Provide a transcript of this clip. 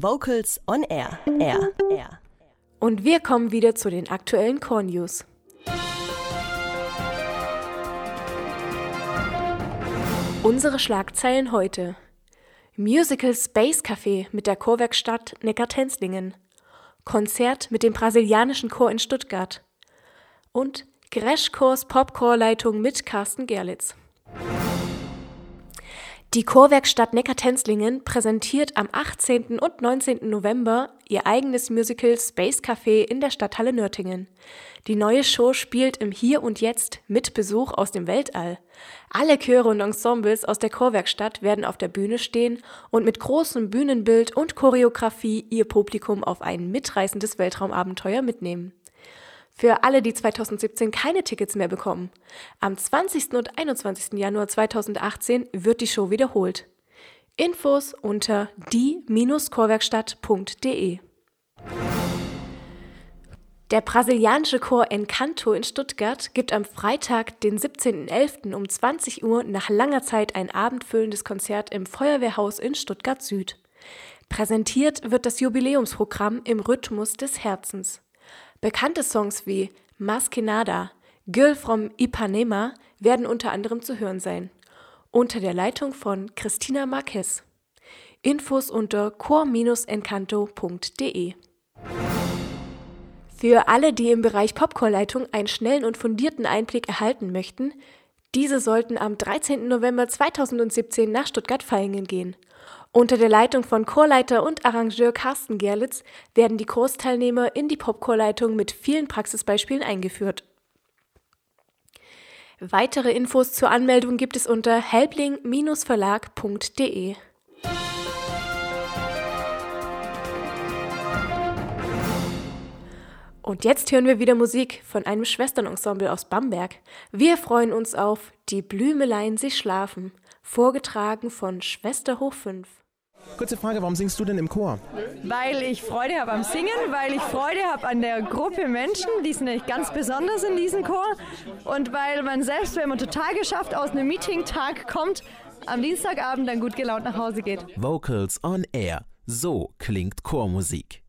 Vocals on Air. Air. Air. Und wir kommen wieder zu den aktuellen Core News. Unsere Schlagzeilen heute. Musical Space Café mit der Chorwerkstatt Neckartenzlingen. Konzert mit dem brasilianischen Chor in Stuttgart. Und Crashkurs Popchorleitung mit Carsten Gerlitz. Die Chorwerkstatt Neckartenzlingen präsentiert am 18. und 19. November ihr eigenes Musical Space Café in der Stadthalle Nürtingen. Die neue Show spielt im Hier und Jetzt mit Besuch aus dem Weltall. Alle Chöre und Ensembles aus der Chorwerkstatt werden auf der Bühne stehen und mit großem Bühnenbild und Choreografie ihr Publikum auf ein mitreißendes Weltraumabenteuer mitnehmen. Für alle, die 2017 keine Tickets mehr bekommen. Am 20. und 21. Januar 2018 wird die Show wiederholt. Infos unter die-chorwerkstatt.de. Der brasilianische Chor Encanto in Stuttgart gibt am Freitag, den 17.11. um 20 Uhr nach langer Zeit ein abendfüllendes Konzert im Feuerwehrhaus in Stuttgart Süd. Präsentiert wird das Jubiläumsprogramm im Rhythmus des Herzens. Bekannte Songs wie Mas que nada, Girl from Ipanema werden unter anderem zu hören sein. Unter der Leitung von Christina Marquez. Infos unter chor-encanto.de. Für alle, die im Bereich Popcornleitung einen schnellen und fundierten Einblick erhalten möchten, diese sollten am 13. November 2017 nach Stuttgart-Vaihingen gehen. Unter der Leitung von Chorleiter und Arrangeur Carsten Gerlitz werden die Kursteilnehmer in die Popchorleitung mit vielen Praxisbeispielen eingeführt. Weitere Infos zur Anmeldung gibt es unter helbling-verlag.de. Und jetzt hören wir wieder Musik von einem Schwesternensemble aus Bamberg. Wir freuen uns auf Die Blümelein sie schlafen, vorgetragen von Schwester Hoch 5. Kurze Frage, warum singst du denn im Chor? Weil ich Freude habe am Singen, weil ich Freude habe an der Gruppe Menschen, die sind nämlich ganz besonders in diesem Chor und weil man selbst, wenn man total geschafft aus einem Meeting-Tag kommt, am Dienstagabend dann gut gelaunt nach Hause geht. Vocals on Air. So klingt Chormusik.